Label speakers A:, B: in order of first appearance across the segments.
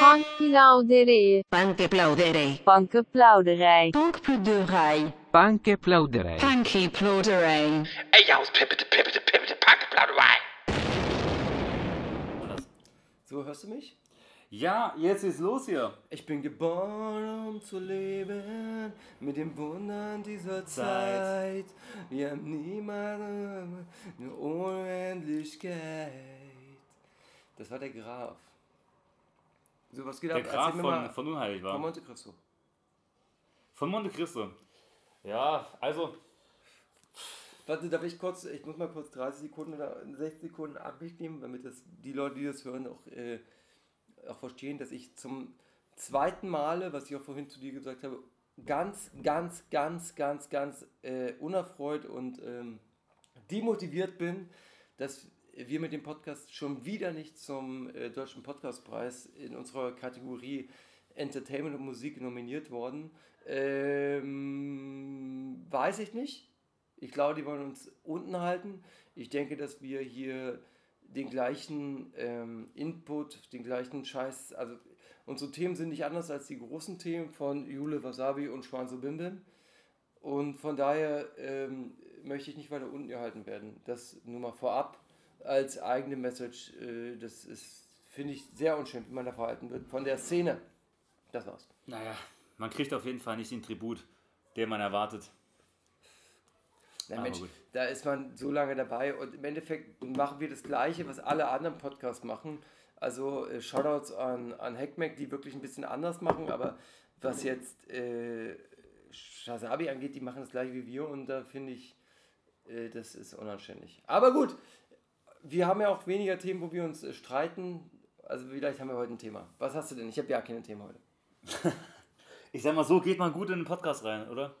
A: Punkplauderij.
B: Punkplauderij.
C: Punkplauderij.
B: Punkplauderij.
D: Punkplauderij.
B: Punkplauderij.
E: Ey, ja, pippete, pippete, pippete, Punkplauderei.
F: So, hörst du mich?
G: Ja, jetzt ist los hier.
F: Ich bin geboren, um zu leben, mit den Wundern dieser Zeit. Wir haben niemanden, eine Unendlichkeit. Das war der Graf. So, was geht
G: Der
F: ab?
G: Graf von, von Unheilig war.
F: von Monte Cristo.
G: Von Monte Cristo. Ja, also,
F: Warte, darf ich kurz, ich muss mal kurz 30 Sekunden oder 60 Sekunden Absicht nehmen, damit das die Leute, die das hören, auch, äh, auch verstehen, dass ich zum zweiten Male, was ich auch vorhin zu dir gesagt habe, ganz, ganz, ganz, ganz, ganz äh, unerfreut und ähm, demotiviert bin, dass wir mit dem Podcast schon wieder nicht zum äh, Deutschen Podcastpreis in unserer Kategorie Entertainment und Musik nominiert worden. Ähm, weiß ich nicht. Ich glaube, die wollen uns unten halten. Ich denke, dass wir hier den gleichen ähm, Input, den gleichen Scheiß, also unsere Themen sind nicht anders als die großen Themen von Jule Wasabi und Schwanzo Bim Bim. Und von daher ähm, möchte ich nicht weiter unten gehalten werden. Das nur mal vorab als eigene Message. Äh, das ist, finde ich, sehr unschön, wie man da verhalten wird von der Szene. Das war's.
G: naja, man kriegt auf jeden Fall nicht den Tribut, den man erwartet.
F: Na Mensch, da ist man so lange dabei und im Endeffekt machen wir das Gleiche, was alle anderen Podcasts machen. Also äh, Shoutouts an, an Hackmack, die wirklich ein bisschen anders machen, aber was jetzt äh, Shazabi angeht, die machen das gleiche wie wir und da finde ich, äh, das ist unanständig. Aber gut, wir haben ja auch weniger Themen, wo wir uns äh, streiten. Also vielleicht haben wir heute ein Thema. Was hast du denn? Ich habe ja kein Thema heute.
G: Ich sag mal, so geht man gut in den Podcast rein, oder?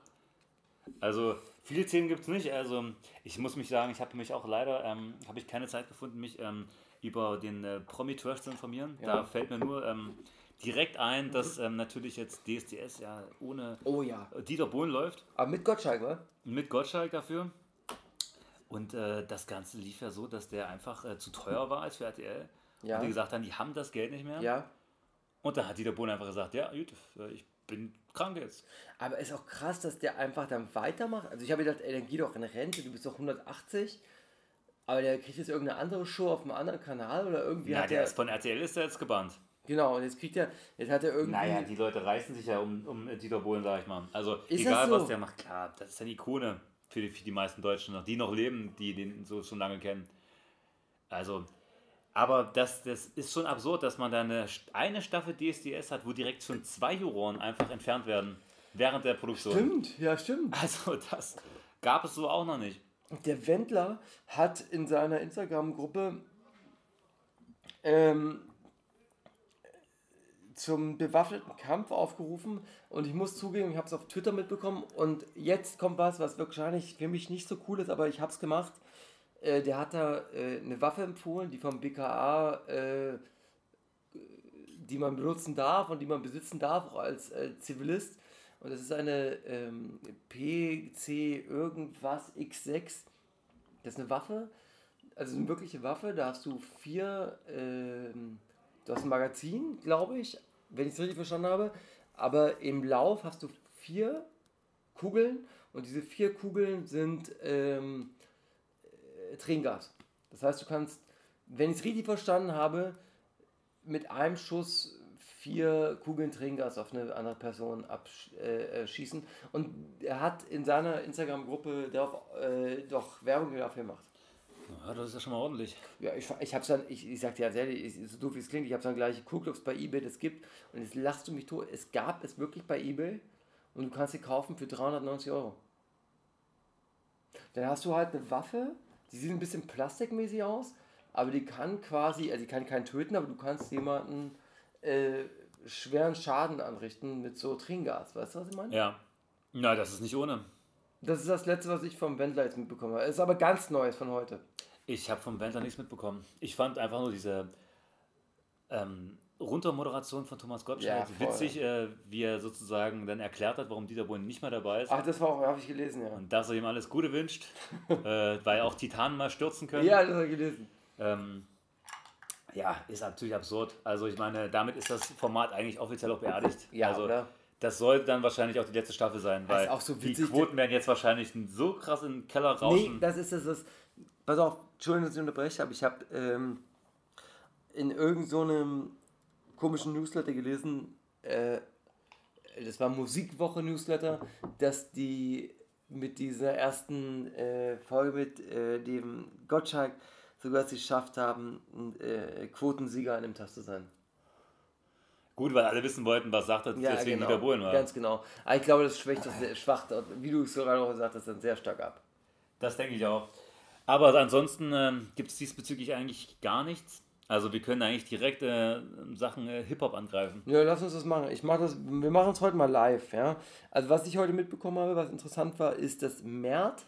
G: Also, viele Themen gibt es nicht. Also, ich muss mich sagen, ich habe mich auch leider, ähm, habe ich keine Zeit gefunden, mich ähm, über den äh, Promi-Trash zu informieren.
F: Ja.
G: Da fällt mir nur ähm, direkt ein, dass ähm, natürlich jetzt DSDS ja ohne
F: Oh ja.
G: Dieter Bohlen läuft.
F: Aber mit Gottschalk, wa?
G: mit Gottschalk dafür. Und äh, das Ganze lief ja so, dass der einfach äh, zu teuer war als für RTL.
F: Ja.
G: Und die gesagt haben, die haben das Geld nicht mehr.
F: Ja.
G: Und da hat Dieter Bohlen einfach gesagt, ja, gut, äh, ich bin krank jetzt.
F: Aber ist auch krass, dass der einfach dann weitermacht. Also ich habe gedacht, ey, dann geh doch in Rente, du bist doch 180. Aber der kriegt jetzt irgendeine andere Show auf einem anderen Kanal oder irgendwie
G: Ja,
F: hat
G: der
F: er.
G: ist von RTL ist der jetzt gebannt.
F: Genau, und jetzt kriegt er, jetzt hat er irgendwie.
G: Naja, die Leute reißen sich ja um, um Dieter Bohlen, sag ich mal. Also
F: Ist
G: egal,
F: so?
G: was der macht, klar, das ist eine Ikone für die, für die meisten Deutschen, noch, die noch leben, die den so schon lange kennen. Also, aber das, das ist schon absurd, dass man da eine, eine Staffel DSDS hat, wo direkt schon zwei Juroren einfach entfernt werden während der Produktion.
F: Stimmt, ja, stimmt.
G: Also das gab es so auch noch nicht.
F: Der Wendler hat in seiner Instagram-Gruppe ähm, zum bewaffneten Kampf aufgerufen und ich muss zugeben, ich habe es auf Twitter mitbekommen und jetzt kommt was, was wahrscheinlich für mich nicht so cool ist, aber ich habe es gemacht. Äh, der hat da äh, eine Waffe empfohlen, die vom BKA, äh, die man benutzen darf und die man besitzen darf, auch als äh, Zivilist. Und das ist eine ähm, PC irgendwas X6. Das ist eine Waffe, also eine wirkliche Waffe. Da hast du vier, ähm, du hast ein Magazin, glaube ich, wenn ich es richtig verstanden habe. Aber im Lauf hast du vier Kugeln und diese vier Kugeln sind ähm, äh, Tränengas. Das heißt, du kannst, wenn ich es richtig verstanden habe, mit einem Schuss vier Kugeln Tränengas auf eine andere Person abschießen. Äh, äh, schießen. und er hat in seiner Instagram-Gruppe äh, doch Werbung dafür gemacht.
G: Ja, das ist ja schon mal ordentlich.
F: Ja, ich, ich hab's dann, ich, ich sag dir ganz ehrlich, ich, so doof wie es klingt, ich hab's dann gleich geguckt, ob es bei Ebay das gibt. Und jetzt lachst du mich tot. Es gab es wirklich bei Ebay und du kannst sie kaufen für 390 Euro. Dann hast du halt eine Waffe, die sieht ein bisschen plastikmäßig aus, aber die kann quasi, also die kann keinen töten, aber du kannst jemanden äh, schweren Schaden anrichten mit so Tränengas. Weißt du, was ich meine?
G: Ja. Na, das ist nicht ohne.
F: Das ist das letzte, was ich vom Wendler jetzt mitbekommen habe. Ist aber ganz Neues von heute.
G: Ich habe vom Wendler nichts mitbekommen. Ich fand einfach nur diese ähm, Runtermoderation von Thomas Gottschalk
F: Ja,
G: witzig, äh, wie er sozusagen dann erklärt hat, warum Dieter Bohlen nicht mehr dabei ist.
F: Ach, das war auch, habe ich gelesen, ja.
G: Und dass er ihm alles Gute wünscht, äh, weil auch Titanen mal stürzen können.
F: Ja, das habe ich gelesen.
G: Ähm, Ja, ist natürlich absurd. Also ich meine, damit ist das Format eigentlich offiziell auch beerdigt.
F: Ja,
G: also,
F: oder?
G: Das sollte dann wahrscheinlich auch die letzte Staffel sein, weil
F: so
G: die Quoten werden jetzt wahrscheinlich so krass in den Keller
F: Nee,
G: rauschen.
F: das ist das. das pass auf, Entschuldigung, dass ich unterbreche, aber ich habe ähm, in irgendeinem so komischen Newsletter gelesen, äh, das war Musikwoche-Newsletter, dass die mit dieser ersten äh, Folge mit äh, dem Gottschalk sogar es geschafft haben, äh, Quotensieger an dem Tag zu sein.
G: Gut, weil alle wissen wollten, was sagt er, deswegen
F: genau,
G: Dieter Bohlen war.
F: ganz genau. Aber ich glaube, das schwächt das sehr, wie du es gerade auch gesagt hast, dann sehr stark ab.
G: Das denke ich auch. Aber ansonsten ähm, gibt es diesbezüglich eigentlich gar nichts. Also wir können eigentlich direkt äh, Sachen äh, Hip-Hop angreifen.
F: Ja, lass uns das machen. Ich mach das, wir machen es heute mal live, ja. Also was ich heute mitbekommen habe, was interessant war, ist, dass Mert,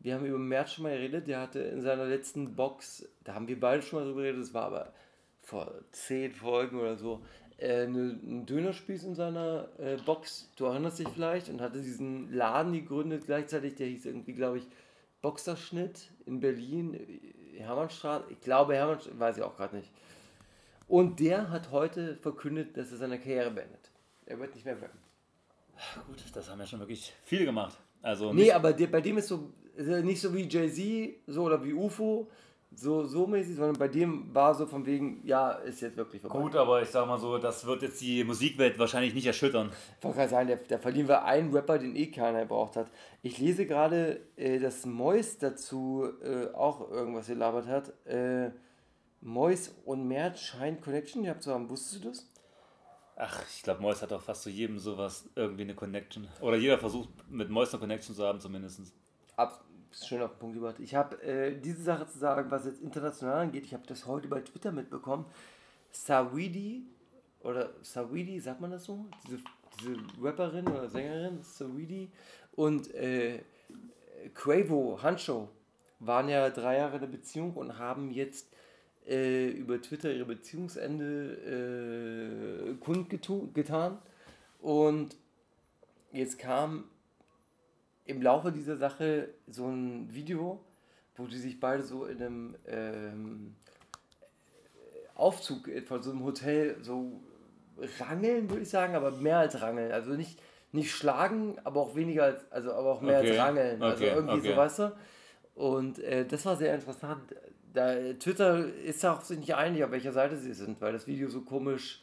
F: wir haben über Mert schon mal geredet, der hatte in seiner letzten Box, da haben wir beide schon mal drüber geredet, das war aber vor zehn Folgen oder so, äh, eine, einen Dönerspieß in seiner äh, Box, du erinnerst dich vielleicht, und hatte diesen Laden gegründet gleichzeitig, der hieß irgendwie, glaube ich, Boxerschnitt in Berlin, äh, Hermannstraße, ich glaube Hermannstraße, weiß ich auch gerade nicht. Und der hat heute verkündet, dass er seine Karriere beendet. Er wird nicht mehr rappen.
G: Gut, das haben ja schon wirklich viele gemacht. Also
F: Nee, aber der, bei dem ist so ist nicht so wie Jay-Z so oder wie UFO, so, so mäßig, sondern bei dem war so von wegen, ja, ist jetzt wirklich vorbei.
G: gut, aber ich sag mal so, das wird jetzt die Musikwelt wahrscheinlich nicht erschüttern.
F: Ich wollte gerade sagen, da, verlieren wir einen Rapper, den eh keiner gebraucht hat. Ich lese gerade, äh, dass Mois dazu äh, auch irgendwas gelabert hat. Äh, Mois und Mert scheint Connection gehabt zu haben. Wusstest du das?
G: Ach, ich glaube, Mois hat auch fast zu jedem sowas irgendwie eine Connection. Oder jeder versucht mit Mois eine Connection zu haben zumindest.
F: Ab, schön auf den Punkt gebracht. Ich habe äh, diese Sache zu sagen, was jetzt international angeht. Ich habe das heute bei Twitter mitbekommen. Sawidi oder Sawidi, sagt man das so? Diese, diese Rapperin oder Sängerin, Sawidi und äh, Quavo, Hancho waren ja drei Jahre in der Beziehung und haben jetzt äh, über Twitter ihre Beziehungsende äh, kundgetan. Und jetzt kam im Laufe dieser Sache so ein Video, wo die sich beide so in einem ähm, Aufzug von so einem Hotel so rangeln, würde ich sagen, aber mehr als rangeln. Also nicht, nicht schlagen, aber auch weniger als, also aber auch mehr
G: Okay,
F: als rangeln. Also
G: okay,
F: irgendwie
G: okay.
F: so, weißt du? Und äh, das war sehr interessant. Da, Twitter ist auch sich nicht einig, auf welcher Seite sie sind, weil das Video so komisch.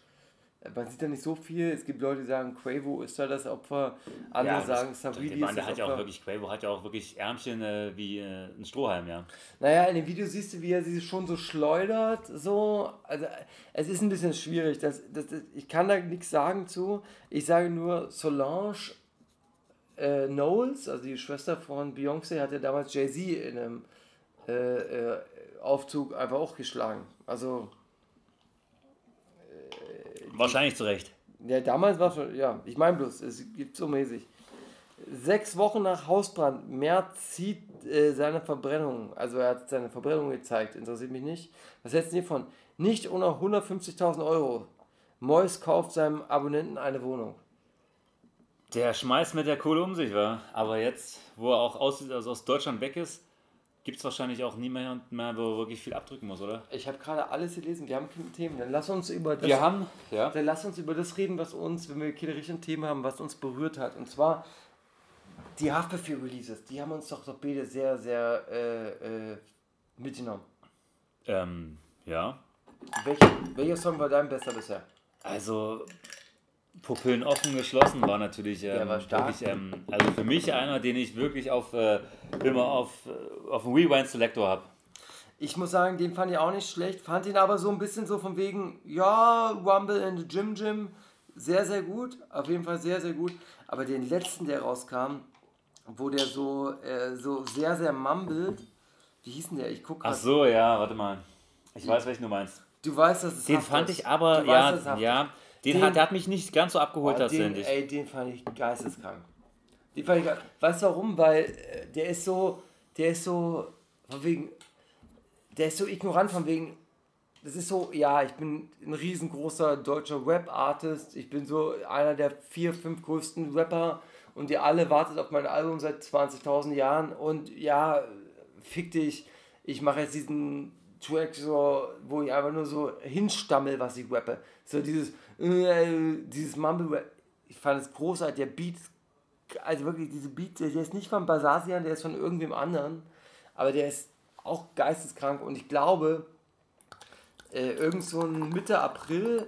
F: Man sieht da nicht so viel. Es gibt Leute, die sagen, Quavo ist da das Opfer. Andere
G: das-
F: sagen, Savidi ist das
G: hat ja auch wirklich, Quavo hat ja auch wirklich Ärmchen äh, wie äh, ein Strohhalm, ja.
F: Naja, in dem Video siehst du, wie er sie schon so schleudert. So. Also, es ist ein bisschen schwierig. Das, das, das, ich kann da nichts sagen zu. Ich sage nur, Solange äh, Knowles, also die Schwester von Beyoncé, hat ja damals Jay-Z in einem äh, äh, Aufzug einfach auch geschlagen. Also,
G: Wahrscheinlich zu Recht.
F: ja, damals war schon, ja, ich meine bloß, es gibt so mäßig. Sechs Wochen nach Hausbrand, März zieht äh, seine Verbrennung, also er hat seine Verbrennung gezeigt, interessiert mich nicht. Was hältst du hiervon? Nicht unter 150.000 Euro. Mois kauft seinem Abonnenten eine Wohnung.
G: Der schmeißt mit der Kohle um sich, war. Aber jetzt, wo er auch aus, also aus Deutschland weg ist, gibt es wahrscheinlich auch niemand mehr, wo wirklich viel abdrücken muss, oder?
F: Ich habe gerade alles gelesen, wir haben keine Themen. Dann lass uns über das,
G: Wir haben, ja.
F: dann lass uns über das reden, was uns, wenn wir keine richtigen Themen haben, was uns berührt hat. Und zwar die Haftbefehl-Releases, die haben uns doch, doch beide sehr, sehr äh, äh, mitgenommen.
G: Ähm, ja.
F: Welcher, welcher Song war dein bester bisher?
G: Also, Pupillen offen geschlossen war natürlich ähm,
F: war stark.
G: wirklich, ähm, also für mich einer, den ich wirklich auf, äh, immer auf, äh, auf dem Rewind Selector habe.
F: Ich muss sagen, den fand ich auch nicht schlecht, fand ihn aber so ein bisschen so von wegen, ja, Rumble in the Gym Gym, sehr, sehr gut, auf jeden Fall sehr, sehr gut. Aber den letzten, der rauskam, wo der so, äh, so sehr, sehr mumbelt, wie hieß denn der? Ich gucke
G: Ach so, ja, warte mal. Ich weiß, welchen du meinst.
F: Du weißt, dass es
G: Den fand
F: ist.
G: ich aber,
F: du
G: ja,
F: weißt,
G: ja. Den,
F: Den-
G: hat, der hat mich nicht ganz so abgeholt
F: Oh, den,
G: tatsächlich.
F: ey, den fand ich geisteskrank. Den fand ich Weißt du warum? Weil äh, der ist so, der ist so, von wegen, der ist so ignorant von wegen, das ist so, ja, ich bin ein riesengroßer deutscher Rap-Artist, ich bin so einer der vier, fünf größten Rapper und ihr alle wartet auf mein Album seit 20.000 Jahren und ja, fick dich, ich mache jetzt diesen Track, so, wo ich einfach nur so hinstammel, was ich rappe. So dieses, äh, dieses Mumble Rap. Ich fand es großartig. Der Beat, also wirklich, diese Beat, der ist nicht von Basasian, der ist von irgendwem anderen. Aber der ist auch geisteskrank und ich glaube, äh, irgend so ein Mitte April,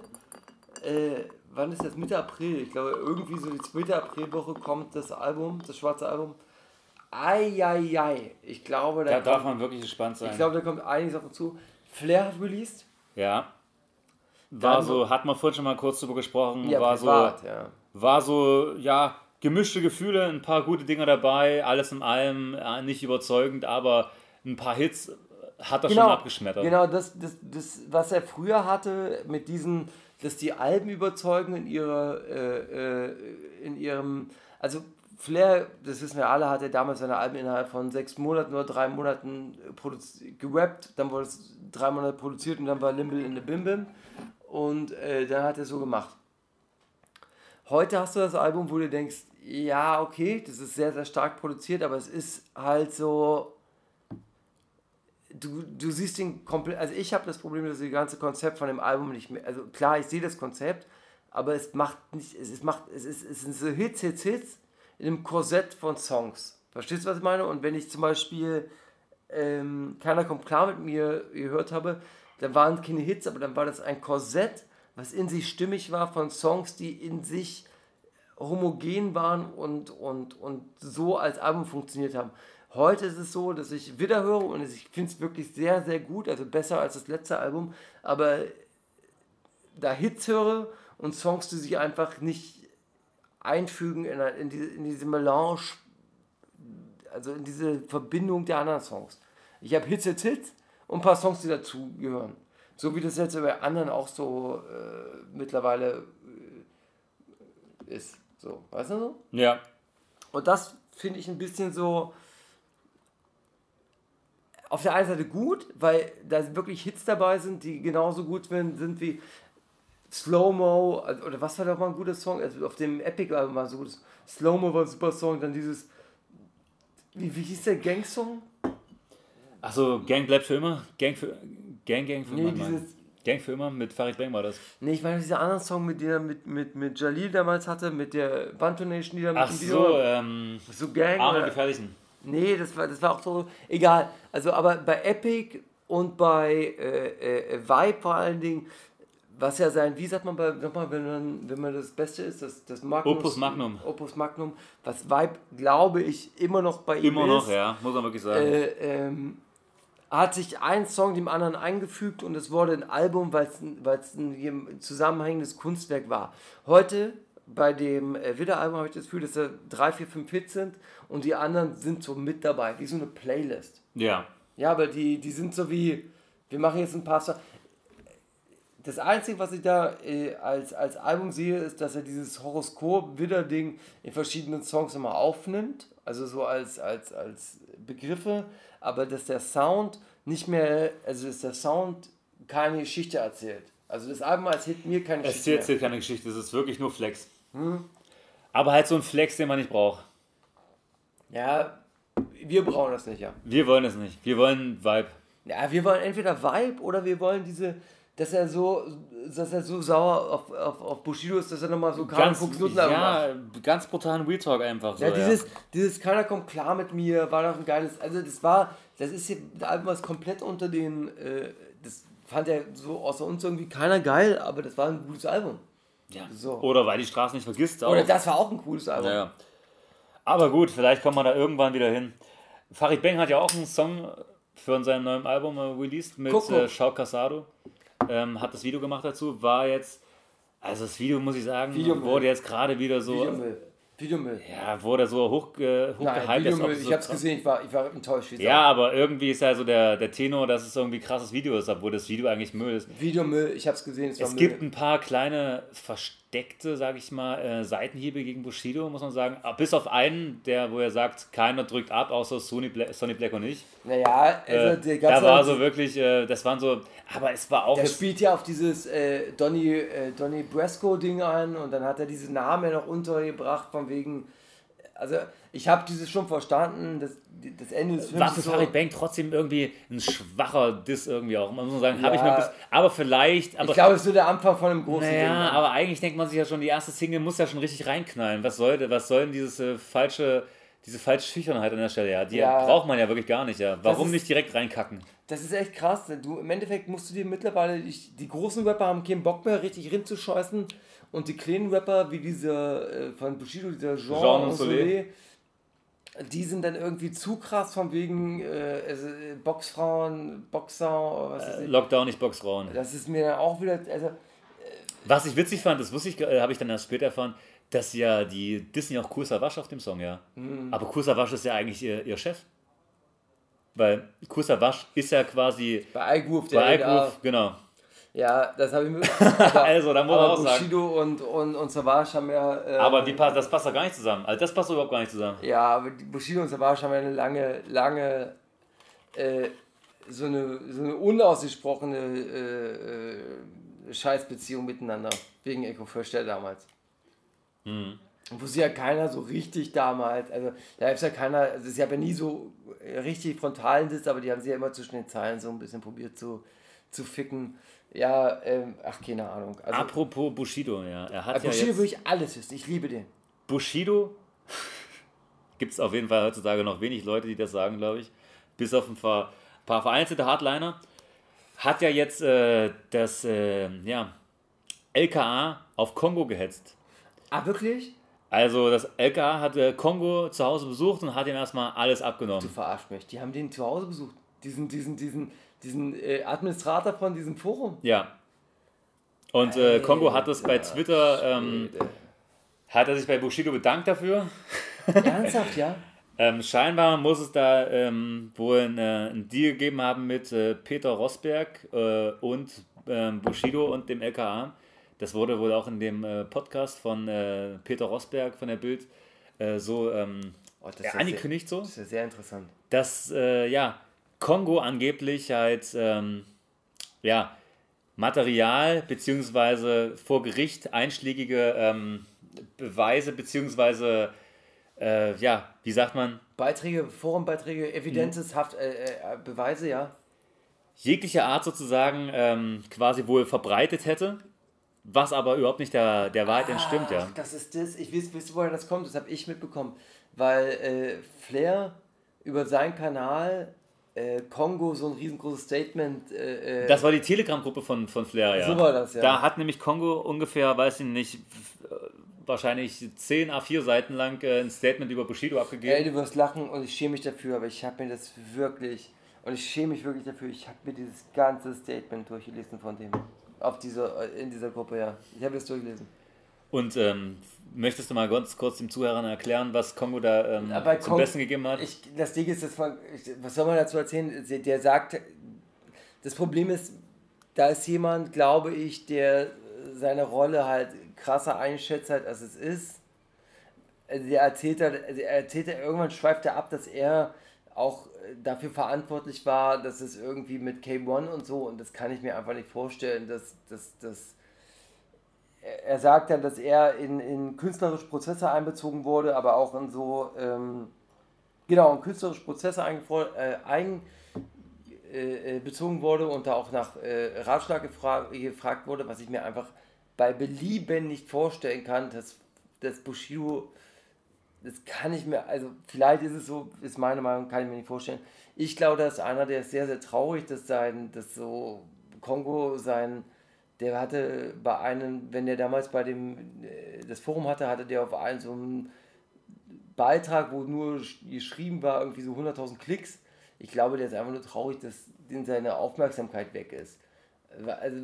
F: äh, wann ist das Mitte April? Ich glaube, irgendwie so die zweite Aprilwoche kommt das Album, das schwarze Album. Eieiei, ich glaube, da,
G: Da darf
F: kommt,
G: man wirklich gespannt sein.
F: ich glaube, da kommt einiges auf uns zu. Flair hat released.
G: ja. War
F: Dann-
G: so, hat man vorhin schon mal kurz drüber gesprochen,
F: Ja,
G: war
F: privat,
G: so,
F: ja.
G: war so, ja, gemischte Gefühle, ein paar gute Dinger dabei, alles in allem äh, nicht überzeugend, aber ein paar Hits hat er schon abgeschmettert.
F: Genau, das, das, das, was er früher hatte, mit diesen, dass die Alben überzeugen in ihrer, äh, äh, in ihrem, also Flair, das wissen wir alle, hat er damals seine Alben innerhalb von sechs Monaten oder drei Monaten gerappt, dann wurde es drei Monate produziert und dann war Limble in the Bim Bim und äh, dann hat er so gemacht. Heute hast du das Album, wo du denkst, ja, okay, das ist sehr, sehr stark produziert, aber es ist halt so, du, du siehst den komplett, also ich habe das Problem, dass ich das ganze Konzept von dem Album nicht mehr, also klar, ich sehe das Konzept, aber es macht nicht, es, es macht, es, ist, es sind so Hits, Hits, Hits in einem Korsett von Songs. Verstehst du, was ich meine? Und wenn ich zum Beispiel ähm, Keiner kommt klar mit mir gehört habe, dann waren keine Hits, aber dann war das ein Korsett, was in sich stimmig war von Songs, die in sich homogen waren und, und, und so als Album funktioniert haben. Heute ist es so, dass ich wieder höre und ich finde es wirklich sehr, sehr gut, also besser als das letzte Album, aber da Hits höre und Songs, die sich einfach nicht einfügen in, in, diese, in diese Melange, also in diese Verbindung der anderen Songs. Ich habe Hits, Hits, Hits und ein paar Songs, die dazu gehören. So wie das jetzt bei anderen auch so äh, mittlerweile äh, ist. So, weißt du so?
G: Ja.
F: Und das finde ich ein bisschen so auf der einen Seite gut, weil da wirklich Hits dabei sind, die genauso gut sind wie Slow-Mo, also- oder was war doch mal ein guter Song, also auf dem Epic-Album war so gutes. Slow-Mo war ein super Song, dann dieses, wie, wie hieß der Gang-Song?
G: Achso, Gang bleibt für immer? Gang für Gang, Gang für
F: Nee,
G: immer?
F: Dieses-
G: Gang für immer mit Farid Bang war das.
F: Nee, ich meine dieser andere Song, mit dem er mit, mit, mit Jalil damals hatte, mit der Bandtonation, die da mit
G: Ach
F: dem
G: so, ähm,
F: so Gang
G: Arme
F: oder-
G: Gefährlichen.
F: Nee, das war, das war auch so, egal. Also, aber bei Epic und bei äh, äh, Vibe vor allen Dingen, was ja sein, wie sagt man bei, nochmal, wenn man, wenn man das Beste ist, das, das Magnus,
G: Opus Magnum.
F: Opus Magnum, was Vibe, glaube ich, immer noch bei ihm
G: Immer
F: ist.
G: noch, ja, muss man wirklich sagen.
F: Äh, ähm, hat sich ein Song dem anderen eingefügt und es wurde ein Album, weil es ein, ein zusammenhängendes Kunstwerk war. Heute bei dem äh, Widder-Album habe ich das Gefühl, dass da drei, vier, fünf Hits sind und die anderen sind so mit dabei, wie so eine Playlist.
G: ja.
F: Ja, aber die, die sind so wie, wir machen jetzt ein paar Songs. Das Einzige, was ich da äh, als, als Album sehe, ist, dass er dieses Horoskop-Widder-Ding in verschiedenen Songs immer aufnimmt. Also so als, als, als Begriffe. Aber dass der Sound nicht mehr, also dass der Sound keine Geschichte erzählt. Also das Album als Hit mir keine
G: Es
F: Geschichte mehr.
G: erzählt keine Geschichte, es ist wirklich nur Flex.
F: Hm?
G: Aber halt so ein Flex, den man nicht braucht.
F: Ja, wir brauchen das nicht, ja.
G: Wir wollen es nicht. Wir wollen Vibe.
F: Ja, wir wollen entweder Vibe oder wir wollen diese, dass er so, dass er so sauer auf, auf, auf Bushido ist, dass er nochmal so
G: Ganz,
F: Fuchs Nutten macht.
G: ja, ganz brutalen Real Talk einfach so.
F: Ja,
G: Ja,
F: dieses, dieses Keiner kommt klar mit mir, war doch ein geiles, also das war, das ist hier, das Album was komplett unter den, äh, das fand er so außer uns irgendwie keiner geil, aber das war ein gutes Album.
G: Ja.
F: So.
G: Oder weil die Straße nicht vergisst. Auch.
F: Oder das war auch ein cooles Album.
G: Ja. Aber gut, vielleicht kommen wir da irgendwann wieder hin. Farid Bang hat ja auch einen Song für sein neues Album äh, released mit
F: guck.
G: äh, Shao Casado. Ähm, hat das Video gemacht dazu, war jetzt, also das Video muss ich sagen,
F: Videomüll.
G: wurde jetzt gerade wieder so,
F: Videomüll. Videomüll.
G: ja, wurde so hoch, äh,
F: Nein,
G: hochgehypt. ob
F: Videomüll,
G: es
F: ich
G: so
F: hab's gesehen, ich war, ich war enttäuscht.
G: Ja, aber irgendwie ist ja so der, der Tenor, dass es irgendwie krasses Video ist, obwohl das Video eigentlich Müll ist.
F: Videomüll, ich hab's gesehen, es war
G: Es
F: Müll.
G: gibt ein paar kleine versteckte, sag ich mal, äh, Seitenhiebe gegen Bushido, muss man sagen. Ah, Bis auf einen, der, wo er sagt, keiner drückt ab, außer Sonny Black, Sonny Black und ich.
F: Naja, also
G: Äh,
F: der
G: da
F: ganze,
G: war so wirklich, äh, das waren so, aber es war auch
F: der spielt ja auf dieses äh, Donny, äh, Donny Brasco-Ding ein und dann hat er diese Namen ja noch untergebracht, von wegen also ich habe dieses schon verstanden, das, das Ende des Films
G: War für
F: ist so,
G: Farid Bang trotzdem irgendwie ein schwacher Diss irgendwie auch. Man muss sagen, habe ich
F: Ja.
G: mir aber vielleicht, aber
F: ich glaube, es ist so der Anfang von einem großen
G: naja,
F: Ding.
G: aber eigentlich denkt man sich ja schon, die erste Single muss ja schon richtig reinknallen. Was soll, was soll denn dieses äh, falsche, diese falsche Schüchternheit an der Stelle? Ja, die
F: Ja.
G: braucht man ja wirklich gar nicht. Ja. Warum
F: ist-
G: nicht direkt reinkacken?
F: Das ist echt krass. ne? Du, Im Endeffekt musst du dir mittlerweile, die, die großen Rapper haben keinen Bock mehr, richtig rinzuscheißen. Und die kleinen Rapper, wie dieser äh, von Bushido, dieser Jean,
G: Jean Soleil.
F: Die sind dann irgendwie zu krass von wegen äh, also, äh, Boxfrauen, Boxer, was weiß ich.
G: Lockdown, nicht Boxfrauen.
F: Das ist mir dann auch wieder, also
G: Was ich witzig fand, das wusste ich, äh, habe ich dann erst später erfahren, dass ja die Disney auch Kool Savas auf dem Song, ja.
F: Mhm.
G: Aber Kool Savas ist ja eigentlich ihr, ihr Chef. Weil Kool Savas ist ja quasi
F: bei iGroove, der
G: bei iGroove, genau.
F: Ja, das habe ich mir.
G: Also, da muss man auch sagen.
F: Bushido und, und, und Savage haben ja. Äh,
G: Aber die, das passt doch gar nicht zusammen. Also das passt doch überhaupt gar nicht zusammen.
F: Ja, aber Bushido und Savage haben ja eine lange, lange, äh, so eine, so eine unausgesprochene äh, äh, Scheißbeziehung miteinander. Wegen Echo Förster damals.
G: Mhm.
F: Wo sie ja keiner so richtig damals, also da ist ja keiner, also sie haben ja nie so richtig frontalen Sitz, aber die haben sie ja immer zwischen den Zeilen so ein bisschen probiert zu, zu ficken. Ja, ähm, ach, keine Ahnung. Also,
G: Apropos Bushido, ja. Er hat
F: äh,
G: ja
F: Bushido
G: jetzt
F: würde ich alles wissen, ich liebe den.
G: Bushido gibt es auf jeden Fall heutzutage noch wenig Leute, die das sagen, glaube ich. Bis auf ein paar, paar vereinzelte Hardliner. Hat ja jetzt äh, das äh, ja, LKA auf Kongo gehetzt.
F: Ah, wirklich?
G: Also das LKA hat äh, Kongo zu Hause besucht und hat ihm erstmal alles
F: Du
G: abgenommen.
F: verarsch mich. Die haben den zu Hause besucht. Diesen, diesen, diesen, diesen äh, Administrator von diesem Forum.
G: Ja. Und äh, Kongo hat das bei Twitter, ähm, hat er sich bei Bushido bedankt dafür.
F: Ernsthaft, ja?
G: Ähm, scheinbar muss es da ähm, wohl eine, einen Deal gegeben haben mit äh, Peter Rosberg äh, und ähm, Bushido und dem LKA. Das wurde wohl auch in dem äh, Podcast von äh, Peter Rosberg von der Bild äh, so ähm,
F: Oh, das,
G: ja, angekündigt, so,
F: sehr, das ist ja sehr interessant.
G: dass äh, ja, Kongo angeblich halt ähm, ja, Material beziehungsweise vor Gericht einschlägige ähm, Beweise beziehungsweise äh, ja, wie sagt man,
F: Beiträge, Forumbeiträge, Evidenzes, Haft, äh, äh, Beweise, ja.
G: jegliche Art sozusagen ähm, quasi wohl verbreitet hätte, was aber überhaupt nicht der, der Wahrheit entstimmt, ja.
F: Das ist das. Ich weiß, wisst woher das kommt? Das habe ich mitbekommen. Weil äh, Flair über seinen Kanal äh, Kongo so ein riesengroßes Statement. Äh, äh,
G: Das war die Telegram-Gruppe von, von Flair, ja.
F: So war das, ja.
G: Da hat nämlich Kongo ungefähr, weiß ich nicht, äh, wahrscheinlich 10 A4 Seiten lang äh, ein Statement über Bushido
F: Ey,
G: abgegeben.
F: du wirst lachen und ich schäme mich dafür, aber ich habe mir das wirklich, und ich schäme mich wirklich dafür, ich habe mir dieses ganze Statement durchgelesen von dem. Auf dieser, in dieser Gruppe, ja. Ich habe es durchgelesen.
G: Und ähm, möchtest du mal ganz kurz dem Zuhörern erklären, was Kongo da ähm, zum
F: Kong-
G: Besten gegeben hat?
F: Ich, das Ding ist, das war, ich, was soll man dazu erzählen? Der sagt, das Problem ist, da ist jemand, glaube ich, der seine Rolle halt krasser einschätzt, halt, als es ist. Also der erzählt, halt, also er erzählt, er, irgendwann schweift er ab, dass er auch dafür verantwortlich war, dass es irgendwie mit K1 und so, und das kann ich mir einfach nicht vorstellen, dass, dass, dass er- sagt dann, dass er in, in künstlerische Prozesse einbezogen wurde, aber auch in so, ähm, genau, in künstlerische Prozesse äh, ein, äh, äh, wurde und da auch nach äh, Ratschlag gefra gefragt wurde, was ich mir einfach bei Belieben nicht vorstellen kann, dass, dass Bushido, das kann ich mir, also vielleicht ist es so, ist meine Meinung, kann ich mir nicht vorstellen. Ich glaube, dass einer, der ist sehr, sehr traurig, dass sein, dass so Kongo sein, der hatte bei einem, wenn der damals bei dem, äh, das Forum hatte, hatte der auf einen so einen Beitrag, wo nur sch- geschrieben war, irgendwie so 100.000 Klicks. Ich glaube, der ist einfach nur traurig, dass in seine Aufmerksamkeit weg ist. Also,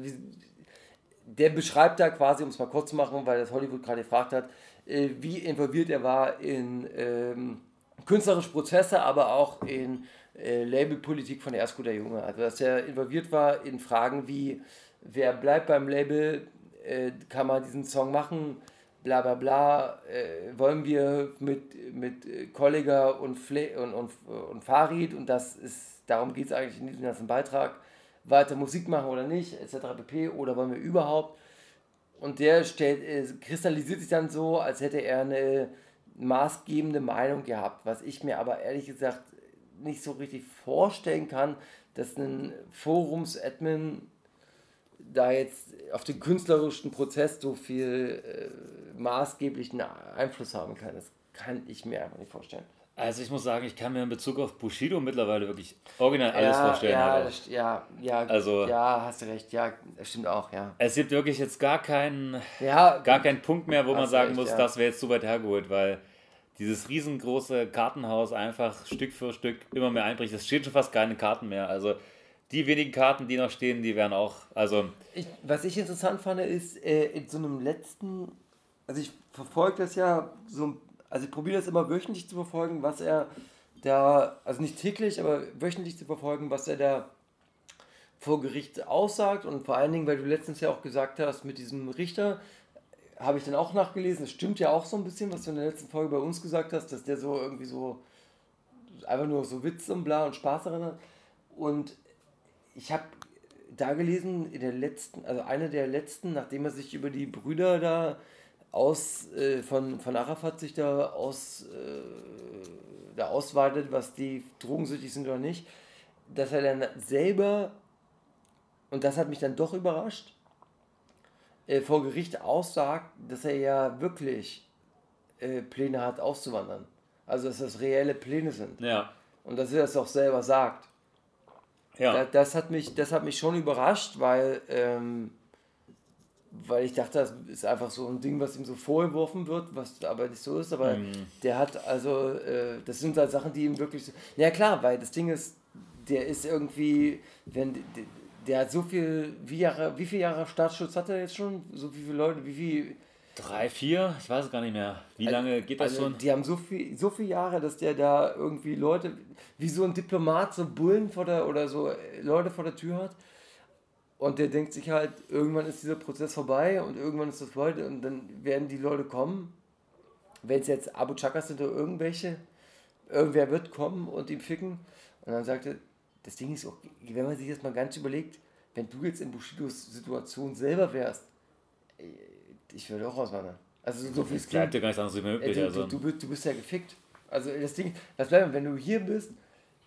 F: der beschreibt da quasi, um es mal kurz zu machen, weil das Hollywood gerade gefragt hat, äh, wie involviert er war in ähm, künstlerische Prozesse, aber auch in äh, Labelpolitik von der Junge. Also dass er involviert war in Fragen wie, wer bleibt beim Label, äh, kann man diesen Song machen, bla bla bla, äh, wollen wir mit, mit Kollega und, Fle und, und, und Farid und das ist, darum geht es eigentlich in diesem ganzen Beitrag, weiter Musik machen oder nicht, etc. pp. Oder wollen wir überhaupt? Und der stellt, äh, kristallisiert sich dann so, als hätte er eine, maßgebende Meinung gehabt, was ich mir aber ehrlich gesagt nicht so richtig vorstellen kann, dass ein Forums-Admin da jetzt auf den künstlerischen Prozess so viel äh, maßgeblichen Einfluss haben kann. Das kann ich mir einfach nicht vorstellen.
G: Also ich muss sagen, ich kann mir in Bezug auf Bushido mittlerweile wirklich original alles
F: ja,
G: vorstellen.
F: Ja, das, ja, ja,
G: Also-
F: ja, hast du recht, ja, das stimmt auch, ja.
G: Es gibt wirklich jetzt gar keinen,
F: Ja,
G: gar keinen Punkt mehr, wo man sagen
F: recht,
G: muss,
F: ja.
G: das wäre jetzt zu weit hergeholt, weil dieses riesengroße Kartenhaus einfach Stück für Stück immer mehr einbricht. Es stehen schon fast keine Karten mehr. Also die wenigen Karten, die noch stehen, die wären auch, also
F: Ich, was ich interessant fand, ist äh, in so einem letzten, also ich verfolge das ja so, also ich probiere das immer wöchentlich zu verfolgen, was er da, also nicht täglich, aber wöchentlich zu verfolgen, was er da vor Gericht aussagt und vor allen Dingen, weil du letztens ja auch gesagt hast, mit diesem Richter, habe ich dann auch nachgelesen, es stimmt ja auch so ein bisschen, was du in der letzten Folge bei uns gesagt hast, dass der so irgendwie so einfach nur so Witz und bla und Spaß daran hat. Und ich habe da gelesen, in der letzten, also eine der letzten, nachdem er sich über die Brüder da aus, äh, von, von Arafat sich da aus, äh, da ausweitet, was die drogensüchtig sind oder nicht, dass er dann selber, und das hat mich dann doch überrascht, äh, vor Gericht aussagt, dass er ja wirklich äh, Pläne hat, auszuwandern. Also, dass das reelle Pläne sind.
G: ja.
F: Und dass er das auch selber sagt.
G: Ja.
F: Da, das, hat mich, das hat mich schon überrascht, weil, ähm, weil ich dachte, das ist einfach so ein Ding, was ihm so vorgeworfen wird, was aber nicht so ist. Aber
G: Mhm.
F: der hat also, äh, das sind halt Sachen, die ihm wirklich. So, ja, klar, weil das Ding ist, der ist irgendwie, wenn der, der hat so viel, wie, Jahre, wie viele Jahre Staatsschutz hat er jetzt schon? So viele Leute, wie viel.
G: Drei, vier? Ich weiß es gar nicht mehr. Wie lange geht das
F: Also,
G: schon?
F: Die haben so viel, so viele Jahre, dass der da irgendwie Leute, wie so ein Diplomat, so Bullen vor der oder so äh, Leute vor der Tür hat. Und der denkt sich halt, irgendwann ist dieser Prozess vorbei und irgendwann ist das Leute und dann werden die Leute kommen. Wenn es jetzt Abu Chakas sind oder irgendwelche, irgendwer wird kommen und ihn ficken. Und dann sagt er, das Ding ist auch, wenn man sich das mal ganz überlegt, wenn du jetzt in Bushidos Situation selber wärst, äh, ich würde auch auswandern. Also so viel
G: Es bleibt dir gar nichts anderes übrig.
F: du,
G: Also.
F: du, du, bist, du bist ja gefickt. Also das Ding, was bleibt, wenn du hier bist,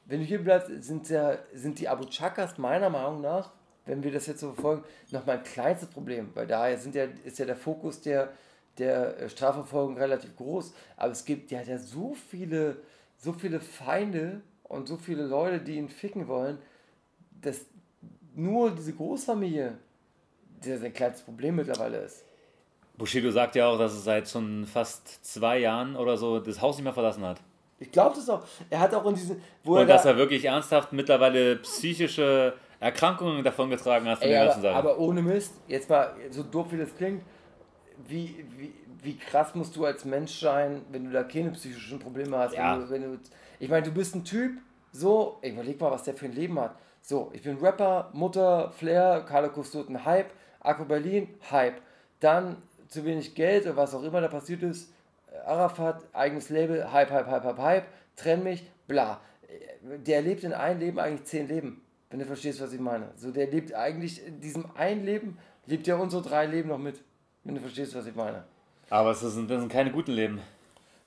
F: wenn du hier bleibst, sind, ja, sind die Abu Chakas meiner Meinung nach, wenn wir das jetzt so verfolgen, nochmal ein kleinstes Problem, weil da sind ja, ist ja der Fokus der, der äh, Strafverfolgung relativ groß, aber es gibt ja, ja so viele, so viele Feinde und so viele Leute, die ihn ficken wollen, dass nur diese Großfamilie der sein kleines Problem mittlerweile ist.
G: Bushido sagt ja auch, dass er seit schon fast zwei Jahren oder so das Haus nicht mehr verlassen hat.
F: Ich glaube das auch. Er hat auch in diese, wo
G: Und
F: er
G: dass
F: da,
G: er wirklich ernsthaft mittlerweile psychische Erkrankungen davongetragen hat von
F: Ey,
G: der ganzen
F: aber,
G: Sache.
F: aber ohne Mist, jetzt mal so doof wie das klingt, wie, wie, wie krass musst du als Mensch sein, wenn du da keine psychischen Probleme hast.
G: Ja.
F: Wenn du, wenn du, ich meine, du bist ein Typ, so, ey, überleg mal, was der für ein Leben hat. So, ich bin Rapper, Mutter, Flair, Carlo Kustoten, Hype, Akku Berlin, Hype. Dann zu wenig Geld oder was auch immer da passiert ist, Arafat, eigenes Label, Hype, Hype, Hype, Hype, Hype, trenn mich, bla. Der lebt in einem Leben eigentlich zehn Leben, wenn du verstehst, was ich meine. So, der lebt eigentlich in diesem einen Leben, lebt ja unsere drei Leben noch mit, wenn du verstehst, was ich meine.
G: Aber es sind, das sind keine guten Leben.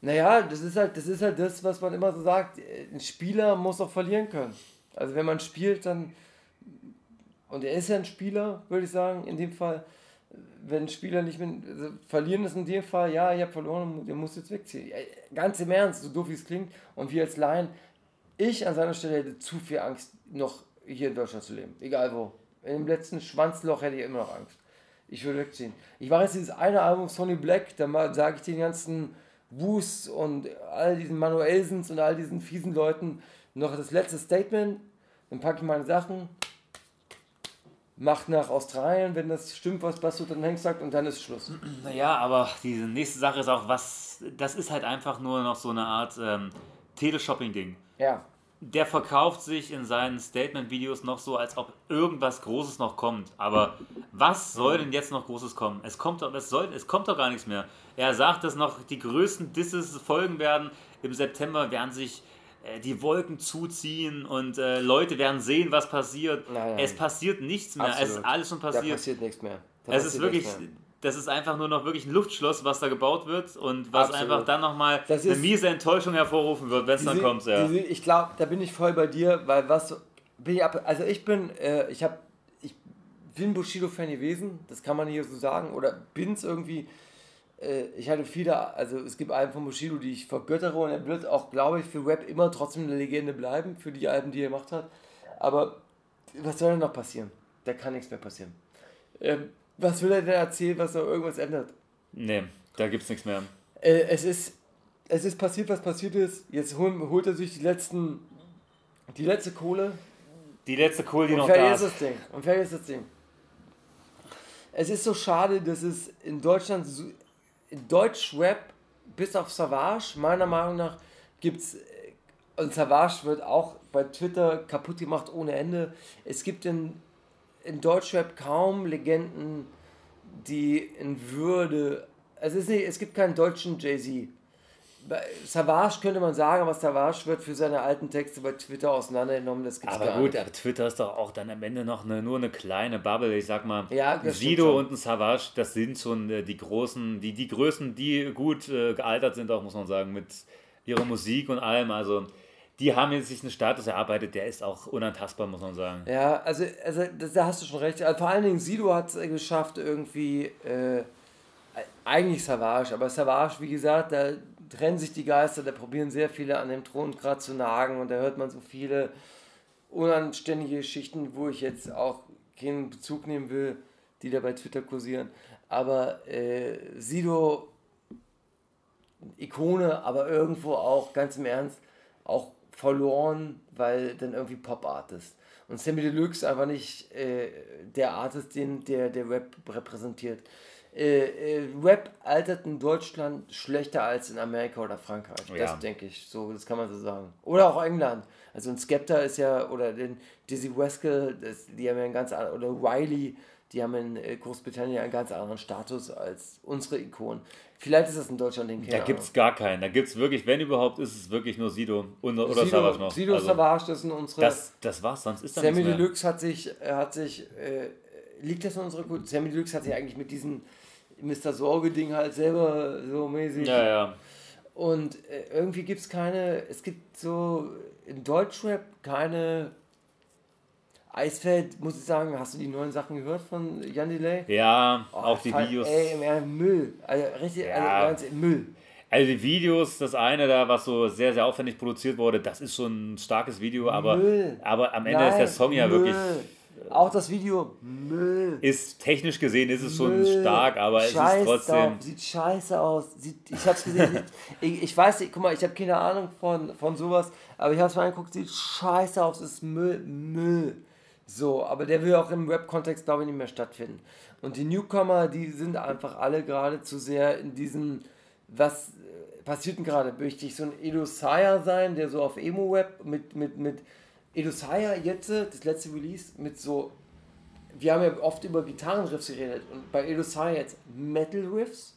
F: Naja, das ist halt, das ist halt das, was man immer so sagt. Ein Spieler muss auch verlieren können. Also wenn man spielt, dann. Und er ist ja ein Spieler, würde ich sagen, in dem Fall. Wenn Spieler nicht mit. Also verlieren ist in dem Fall, ja, ich habe verloren, der muss jetzt wegziehen. Ganz im Ernst, so doof wie es klingt. Und wir als Laien, ich an seiner Stelle hätte zu viel Angst, noch hier in Deutschland zu leben. Egal wo. In dem letzten Schwanzloch hätte ich immer noch Angst. Ich würde wegziehen. Ich mache jetzt dieses eine Album Sony Black, da sage ich den ganzen Woos und all diesen Manuelsens und all diesen fiesen Leuten noch das letzte Statement. Dann packe ich meine Sachen, mach nach Australien, wenn das stimmt, was Bassut dann Hengst sagt, und dann ist Schluss.
G: Naja, aber die nächste Sache ist auch, was. Das ist halt einfach nur noch so eine Art ähm, Teleshopping-Ding.
F: Ja.
G: Der verkauft sich in seinen Statement-Videos noch so, als ob irgendwas Großes noch kommt. Aber was soll denn jetzt noch Großes kommen? Es kommt doch, es soll, es kommt doch gar nichts mehr. Er sagt, dass noch die größten Disses folgen werden. Im September werden sich die Wolken zuziehen und äh, Leute werden sehen, was passiert.
F: Nein, nein.
G: Es passiert nichts mehr. Es ist
F: Absolut.
G: alles schon
F: Da
G: passiert.
F: passiert nichts mehr. Da
G: Es ist
F: passiert
G: wirklich,
F: nichts mehr.
G: das ist einfach nur noch wirklich ein Luftschloss, was da gebaut wird und was
F: Absolut.
G: einfach dann nochmal eine miese Enttäuschung hervorrufen wird, wenn es dann kommt. Ja.
F: diese- ich glaube, da bin ich voll bei dir, weil was bin ich ab, also ich bin, äh, ich habe, ich bin Bushido-Fan gewesen, das kann man hier so sagen, oder bin's irgendwie. Äh, ich hatte viele, also es gibt Alben von Bushido, die ich vergöttere und er wird auch, glaube ich, für Rap immer trotzdem eine Legende bleiben, für die Alben, die er gemacht hat. Aber was soll denn noch passieren? Da kann nichts mehr passieren. Ähm, was will er denn erzählen, was noch irgendwas ändert?
G: Nee, da gibt es nichts mehr.
F: Äh, es ist es ist passiert, was passiert ist. Jetzt hol, holt er sich die letzten die letzte Kohle
G: Die letzte Kohle, die
F: und
G: noch da
F: ist das Ding. Und fertig ist das Ding. Es ist so schade, dass es in Deutschland so, Deutschrap bis auf Savage meiner Meinung nach gibt's äh, und Savage wird auch bei Twitter kaputt gemacht ohne Ende. Es gibt in, in Deutschrap kaum Legenden, die in Würde. Es, ist nicht, es gibt keinen deutschen Jay-Z. Bei Savage könnte man sagen, aber Savage wird für seine alten Texte bei Twitter auseinandergenommen. Das gibt's
G: Aber
F: gar
G: gut,
F: nicht.
G: aber Twitter ist doch auch dann am Ende noch eine, nur eine kleine Bubble. Ich sag mal,
F: Ja,
G: Sido und ein Savage, das sind schon äh, die großen, die, die Größen, die gut äh, gealtert sind, auch muss man sagen, mit ihrer Musik und allem. Also die haben jetzt sich einen Status erarbeitet, der ist auch unantastbar, muss man sagen.
F: Ja, also, also das, da hast du schon recht. Also, vor allen Dingen Sido hat es geschafft, irgendwie, äh, eigentlich Savage, aber Savage, wie gesagt, da trennen sich die Geister, da probieren sehr viele an dem Thron gerade zu nagen und da hört man so viele unanständige Geschichten, wo ich jetzt auch keinen Bezug nehmen will, die da bei Twitter kursieren. Aber äh, Sido, Ikone, aber irgendwo auch, ganz im Ernst, auch verloren, weil dann irgendwie Pop-Artist. Und Sammy Deluxe einfach nicht äh, der Artist, den der, der Rap repräsentiert. Äh, äh, Rap altert in Deutschland schlechter als in Amerika oder Frankreich.
G: Ja.
F: Das denke ich. So, das kann man so sagen. Oder auch England. Also ein Skepta ist ja, oder den Dizzy Weskel, das, die haben ja einen ganz anderen, oder Riley, die haben in äh, Großbritannien einen ganz anderen Status als unsere Ikonen. Vielleicht ist das in Deutschland den
G: Da gibt es gar keinen. Da gibt es wirklich, wenn überhaupt, ist es wirklich nur Sido und, oder
F: Sido,
G: Savage noch.
F: Sido
G: Also,
F: Savage, das sind unsere.
G: das, das war's, sonst ist da
F: Sammy. Deluxe hat sich, äh, hat sich, äh, liegt das in unserer Kultur? Sammy Deluxe hat sich eigentlich mit diesem Mr. Sorge-Ding halt selber so mäßig.
G: Ja, ja.
F: Und äh, irgendwie gibt es keine, es gibt so in Deutschrap keine. Eisfeld, muss ich sagen, hast du die neuen Sachen gehört von Jan Delay?
G: Ja,
F: Oh,
G: auch die Videos.
F: Ey, Müll. Also richtig,
G: Ja.
F: also ganz Müll.
G: Also die Videos, das eine da, was so sehr, sehr aufwendig produziert wurde, das ist schon ein starkes Video, aber,
F: Müll.
G: aber am Ende ist der
F: Nein,
G: Song ja
F: Müll.
G: wirklich,
F: Auch das Video, Müll.
G: ist technisch gesehen ist es schon
F: Müll.
G: stark, aber es
F: Scheiß
G: ist trotzdem,
F: Drauf. Sieht scheiße aus. Sieht, ich hab's gesehen. ich, ich weiß nicht, guck mal, ich habe keine Ahnung von, von sowas, aber ich hab's mal angeguckt, sieht scheiße aus, ist Müll, Müll. So, aber der will auch im Rap-Kontext, glaube ich, nicht mehr stattfinden. Und die Newcomer, die sind einfach alle gerade zu sehr in diesem, was äh, passiert denn gerade? Möchte ich so ein Edo Saya sein, der so auf Emo-Rap mit, mit, mit Edo Saya jetzt, das letzte Release, mit so wir haben ja oft über Gitarrenriffs geredet und bei Edo Sai jetzt Metal Riffs.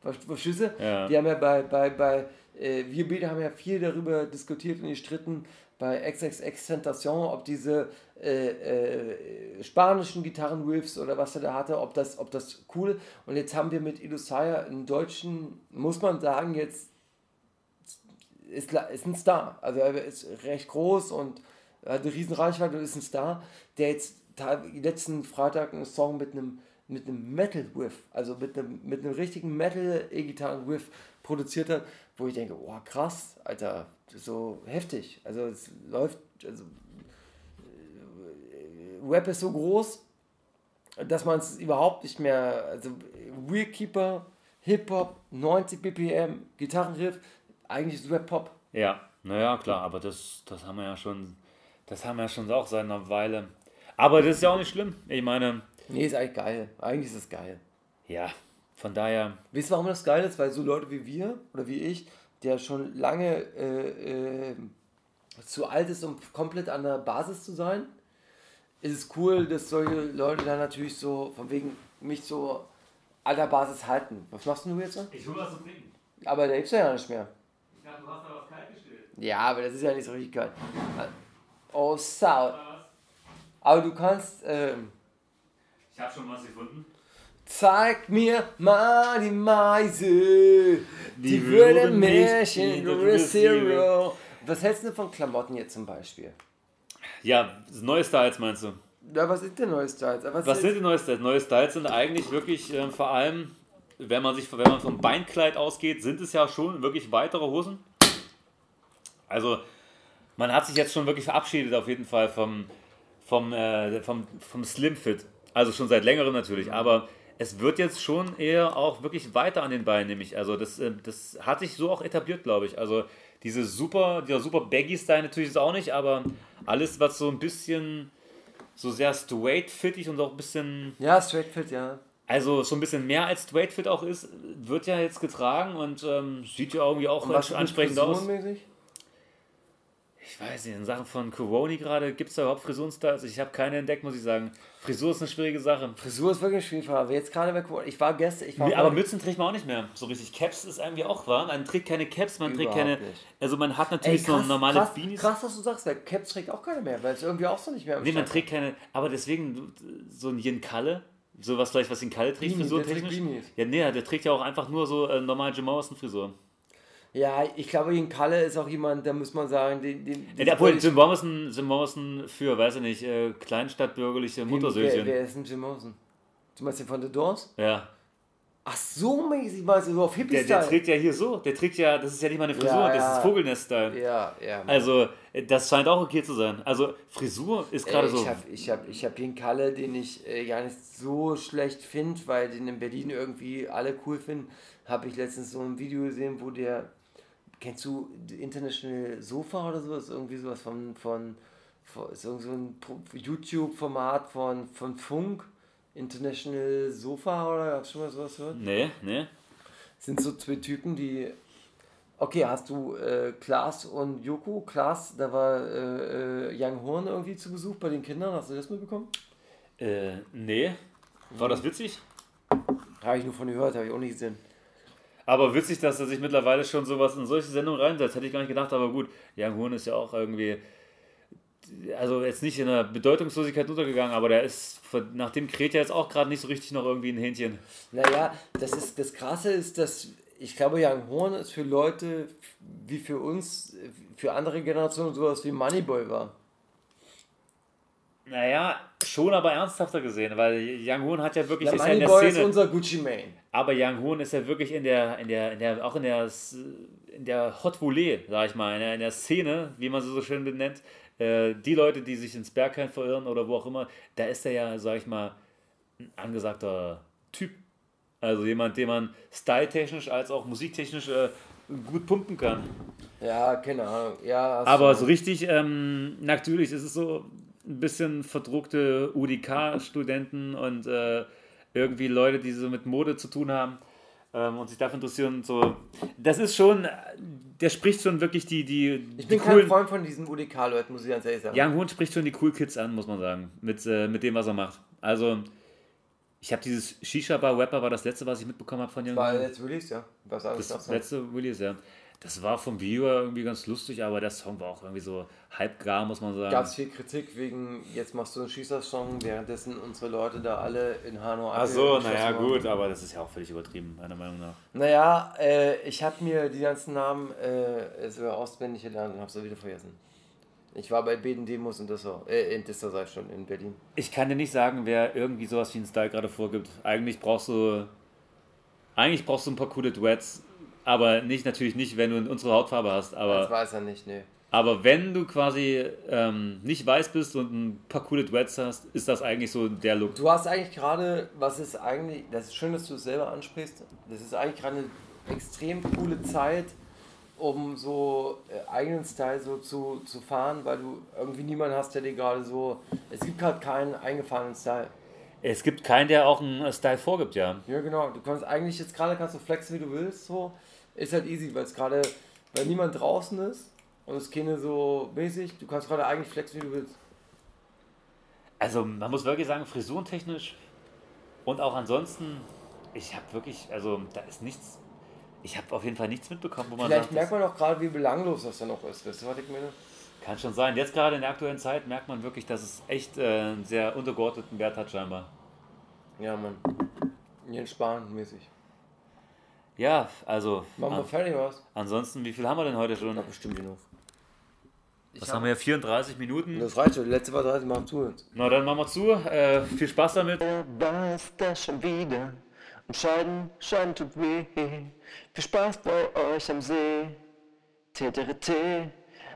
F: Ver- Verstehst du?
G: Ja.
F: Die haben ja bei, bei, bei äh, wir beide haben ja viel darüber diskutiert und gestritten bei XXX Tentation, ob diese äh, äh, spanischen Gitarrenriffs oder was er da hatte, ob das, ob das cool. Und jetzt haben wir mit Edo Saya einen deutschen, muss man sagen, jetzt ist, ist ein Star. Also er ist recht groß und hat eine riesen Reichweite und ist ein Star, der jetzt letzten Freitag einen Song mit einem mit einem Metal-Riff, also mit einem, mit einem richtigen Metal-E-Gitarren-Riff produziert hat, wo ich denke, oh krass, Alter, so heftig. Also es läuft, also äh, Rap ist so groß, dass man es überhaupt nicht mehr, also Wheelkeeper, Hip-Hop, 90 BPM, Gitarrenriff, eigentlich ist Rap-Pop.
G: ja, naja, klar, aber das, das haben wir ja schon, das haben wir ja schon auch seit einer Weile. Aber das ist ja auch nicht schlimm. Ich meine,
F: Nee, ist eigentlich geil. Eigentlich ist es geil.
G: ja, von daher,
F: Wisst ihr, warum das geil ist? Weil so Leute wie wir oder wie ich, der schon lange äh, äh, zu alt ist, um komplett an der Basis zu sein, ist es cool, dass solche Leute dann natürlich so von wegen mich so an der Basis halten. Was machst du jetzt? so?
G: ich hole was zu trinken.
F: Aber der gibt's ja nicht mehr.
G: Ich dachte, du hast da was kalt gestellt.
F: Ja, aber das ist ja nicht so richtig geil. Oh, Sau. Aber du kannst, ähm,
G: Ich habe schon was gefunden.
F: Zeig mir mal die Meise, die,
G: Die
F: würde
G: würden in the
F: Zero. Was hältst du von Klamotten jetzt zum Beispiel?
G: Ja, neue Styles meinst du?
F: Ja, was ist denn neues Styles? Was,
G: Was sind die neue Styles? Neue Styles sind eigentlich wirklich äh, vor allem, wenn man sich, wenn man vom Beinkleid ausgeht, sind es ja schon wirklich weitere Hosen. Also man hat sich jetzt schon wirklich verabschiedet auf jeden Fall vom, vom, äh, vom, vom Slim Fit. Also schon seit längerem natürlich, aber es wird jetzt schon eher auch wirklich weiter an den Beinen, nämlich. Also das, äh, das hat sich so auch etabliert, glaube ich. Also diese super, dieser super Baggy-Style natürlich ist auch nicht, aber alles, was so ein bisschen so sehr straight fittig und auch ein bisschen,
F: Ja, Straight Fit, ja.
G: also so ein bisschen mehr als straight fit auch ist, wird ja jetzt getragen und ähm, sieht ja irgendwie auch ansprechend aus.
F: frisurenmäßig?
G: Ich weiß nicht, in Sachen von Coroni gerade, gibt es da überhaupt Frisurenstyles? Ich habe keine entdeckt, muss ich sagen. Frisur ist eine schwierige Sache.
F: Frisur ist wirklich schwierig, aber jetzt gerade bei Corona. Ich war gestern, ich war
G: Aber Mützen trägt man auch nicht mehr. So richtig. Caps ist irgendwie auch wahr. Man trägt keine Caps, man trägt
F: Überhaupt
G: keine.
F: nicht.
G: Also man hat
F: Ey,
G: natürlich so
F: krass,
G: normale
F: krass,
G: Beanies.
F: krass, dass du sagst, weil Caps trägt auch keiner mehr, weil es irgendwie auch so nicht mehr
G: Nee, man trägt keine. Aber deswegen so ein Jen Kalle, sowas vielleicht, was Jen Kalle trägt,
F: trägt
G: frisurtechnisch. Ja, nee, der trägt ja auch einfach nur so äh, normal Jim Morrison-Frisur.
F: Ja, ich glaube, Jen Kalle ist auch jemand, da muss man sagen, den. den,
G: Ja, obwohl Jim Morrison, Jim Morrison für, weiß ich nicht, äh, kleinstadtbürgerliche
F: Wer,
G: Muttersöhnchen.
F: wer ist denn Jim Morrison? Du meinst den von The Doors?
G: Ja.
F: Ach so mäßig, meinst du, so auf
G: Der,
F: Hippie-Style?
G: der trägt ja hier so. Der trägt ja, das ist ja nicht mal eine Frisur,
F: Ja,
G: das
F: ja.
G: ist Vogelnest-Style.
F: Ja, ja.
G: Also, äh, das scheint auch okay zu sein. Also, Frisur ist gerade so.
F: Ich habe ich hab, hab Jen Kalle, den ich äh, gar nicht so schlecht finde, weil den in Berlin irgendwie alle cool finden. Habe ich letztens so ein Video gesehen, wo der. Kennst du International Sofa oder sowas? Irgendwie sowas von. von, von ist irgend so ein YouTube-Format von, von Funk. International Sofa oder hast du schon mal sowas gehört?
G: Nee, nee.
F: sind so zwei Typen, die. Okay, hast du äh, Klaas und Joko? Klaas, da war äh, äh, Young Horn irgendwie zu Besuch bei den Kindern. Hast du das mitbekommen?
G: Äh, nee. War das witzig?
F: Habe ich nur von gehört, habe ich auch nicht gesehen.
G: Aber witzig, dass er sich mittlerweile schon sowas in solche Sendungen reinsetzt. Hätte ich gar nicht gedacht, aber gut. Young Hoon ist ja auch irgendwie. Also jetzt nicht in der Bedeutungslosigkeit untergegangen, aber der ist, nach dem kräht ja jetzt auch gerade nicht so richtig noch irgendwie ein Hähnchen.
F: Naja, das, ist, das Krasse ist, dass ich glaube, Young Horn ist für Leute wie für uns, für andere Generationen sowas wie Moneyboy war.
G: Naja, schon aber ernsthafter gesehen, weil Young Hoon hat ja wirklich,
F: Ja,
G: ist ja in der
F: ist
G: Szene.
F: unser Gucci Mane.
G: Aber Young Hoon ist ja wirklich in der, in der, in der, auch in der, in der Hot Volley, sag ich mal, in der, in der Szene, wie man sie so schön benennt, äh, die Leute, die sich ins Bergheim verirren oder wo auch immer, da ist er ja, sag ich mal, ein angesagter Typ. Also jemand, den man styletechnisch als auch musiktechnisch äh, gut pumpen kann.
F: Ja, keine Ahnung. Ja,
G: Aber
F: du-
G: so richtig, ähm, natürlich ist es so ein bisschen verdruckte UDK-Studenten und äh, irgendwie Leute, die so mit Mode zu tun haben ähm, und sich dafür interessieren. So, das ist schon, der spricht schon wirklich die, die,
F: Ich
G: die
F: bin kein
G: coolen.
F: Freund von diesen UDK-Leuten, muss ich ganz ehrlich sagen.
G: Young Hoon spricht schon die cool Kids an, muss man sagen, mit, äh, mit dem, was er macht. Also, ich habe dieses Shisha-Bar-Rapper, war das letzte, was ich mitbekommen habe von Young
F: War
G: Hoon.
F: jetzt Release, ja.
G: Das
F: noch
G: letzte Release, ja. Das war vom Video irgendwie ganz lustig, aber der Song war auch irgendwie so halb gar, muss man sagen.
F: gab es viel Kritik wegen, jetzt machst du einen Schießer-Song, währenddessen unsere Leute da alle in Hanau
G: Ach so, naja,
F: waren.
G: gut, aber das ist ja auch völlig übertrieben, meiner Meinung nach.
F: Naja, äh, ich habe mir die ganzen Namen äh, so auswendig gelernt und habe sie wieder vergessen. Ich war bei beiden Demos in Dessau, äh, in Dessau sei schon, in Berlin.
G: Ich kann dir nicht sagen, wer irgendwie sowas wie einen Style gerade vorgibt. Eigentlich brauchst du. Eigentlich brauchst du ein paar coole Duets, aber nicht natürlich nicht, wenn du unsere Hautfarbe hast.
F: Das
G: Aber,
F: weiß er nicht, nee.
G: aber wenn du quasi ähm, nicht weiß bist und ein paar coole Duets hast, ist das eigentlich so der Look.
F: Du hast eigentlich gerade, was ist eigentlich, das ist schön, dass du es selber ansprichst, das ist eigentlich gerade eine extrem coole Zeit, um so äh, eigenen Style so zu, zu fahren, weil du irgendwie niemanden hast, der dir gerade so, es gibt gerade keinen eingefahrenen Style.
G: Es gibt keinen, der auch einen Style vorgibt, ja.
F: Ja, genau. Du kannst eigentlich jetzt gerade kannst du flexen, wie du willst. So ist halt easy, weil es gerade, weil niemand draußen ist und es keine so mäßig. Du kannst gerade eigentlich flexen, wie du willst.
G: Also man muss wirklich sagen, frisurentechnisch und auch ansonsten, ich habe wirklich, also da ist nichts, ich habe auf jeden Fall nichts mitbekommen, wo man
F: Vielleicht merkt man auch gerade, wie belanglos das dann noch ist. Weißt du, was ich meine?
G: Kann schon sein. Jetzt gerade in der aktuellen Zeit merkt man wirklich, dass es echt äh, einen sehr untergeordneten Wert hat scheinbar.
F: Ja, Mann.
H: Jens Spahn mäßig.
G: Ja, also.
H: Machen wir fertig was?
G: ansonsten, wie viel haben wir denn heute schon?
H: Ja, bestimmt genug.
G: Was haben wir hier? 34 Minuten?
H: Das reicht schon. Die letzte war 30 Mal zu uns.
G: Na, dann machen wir zu. Äh, viel Spaß damit.
F: war es das schon wieder? Und Scheiden, Scheiden tut weh. Viel Spaß bei euch am See. TTRT,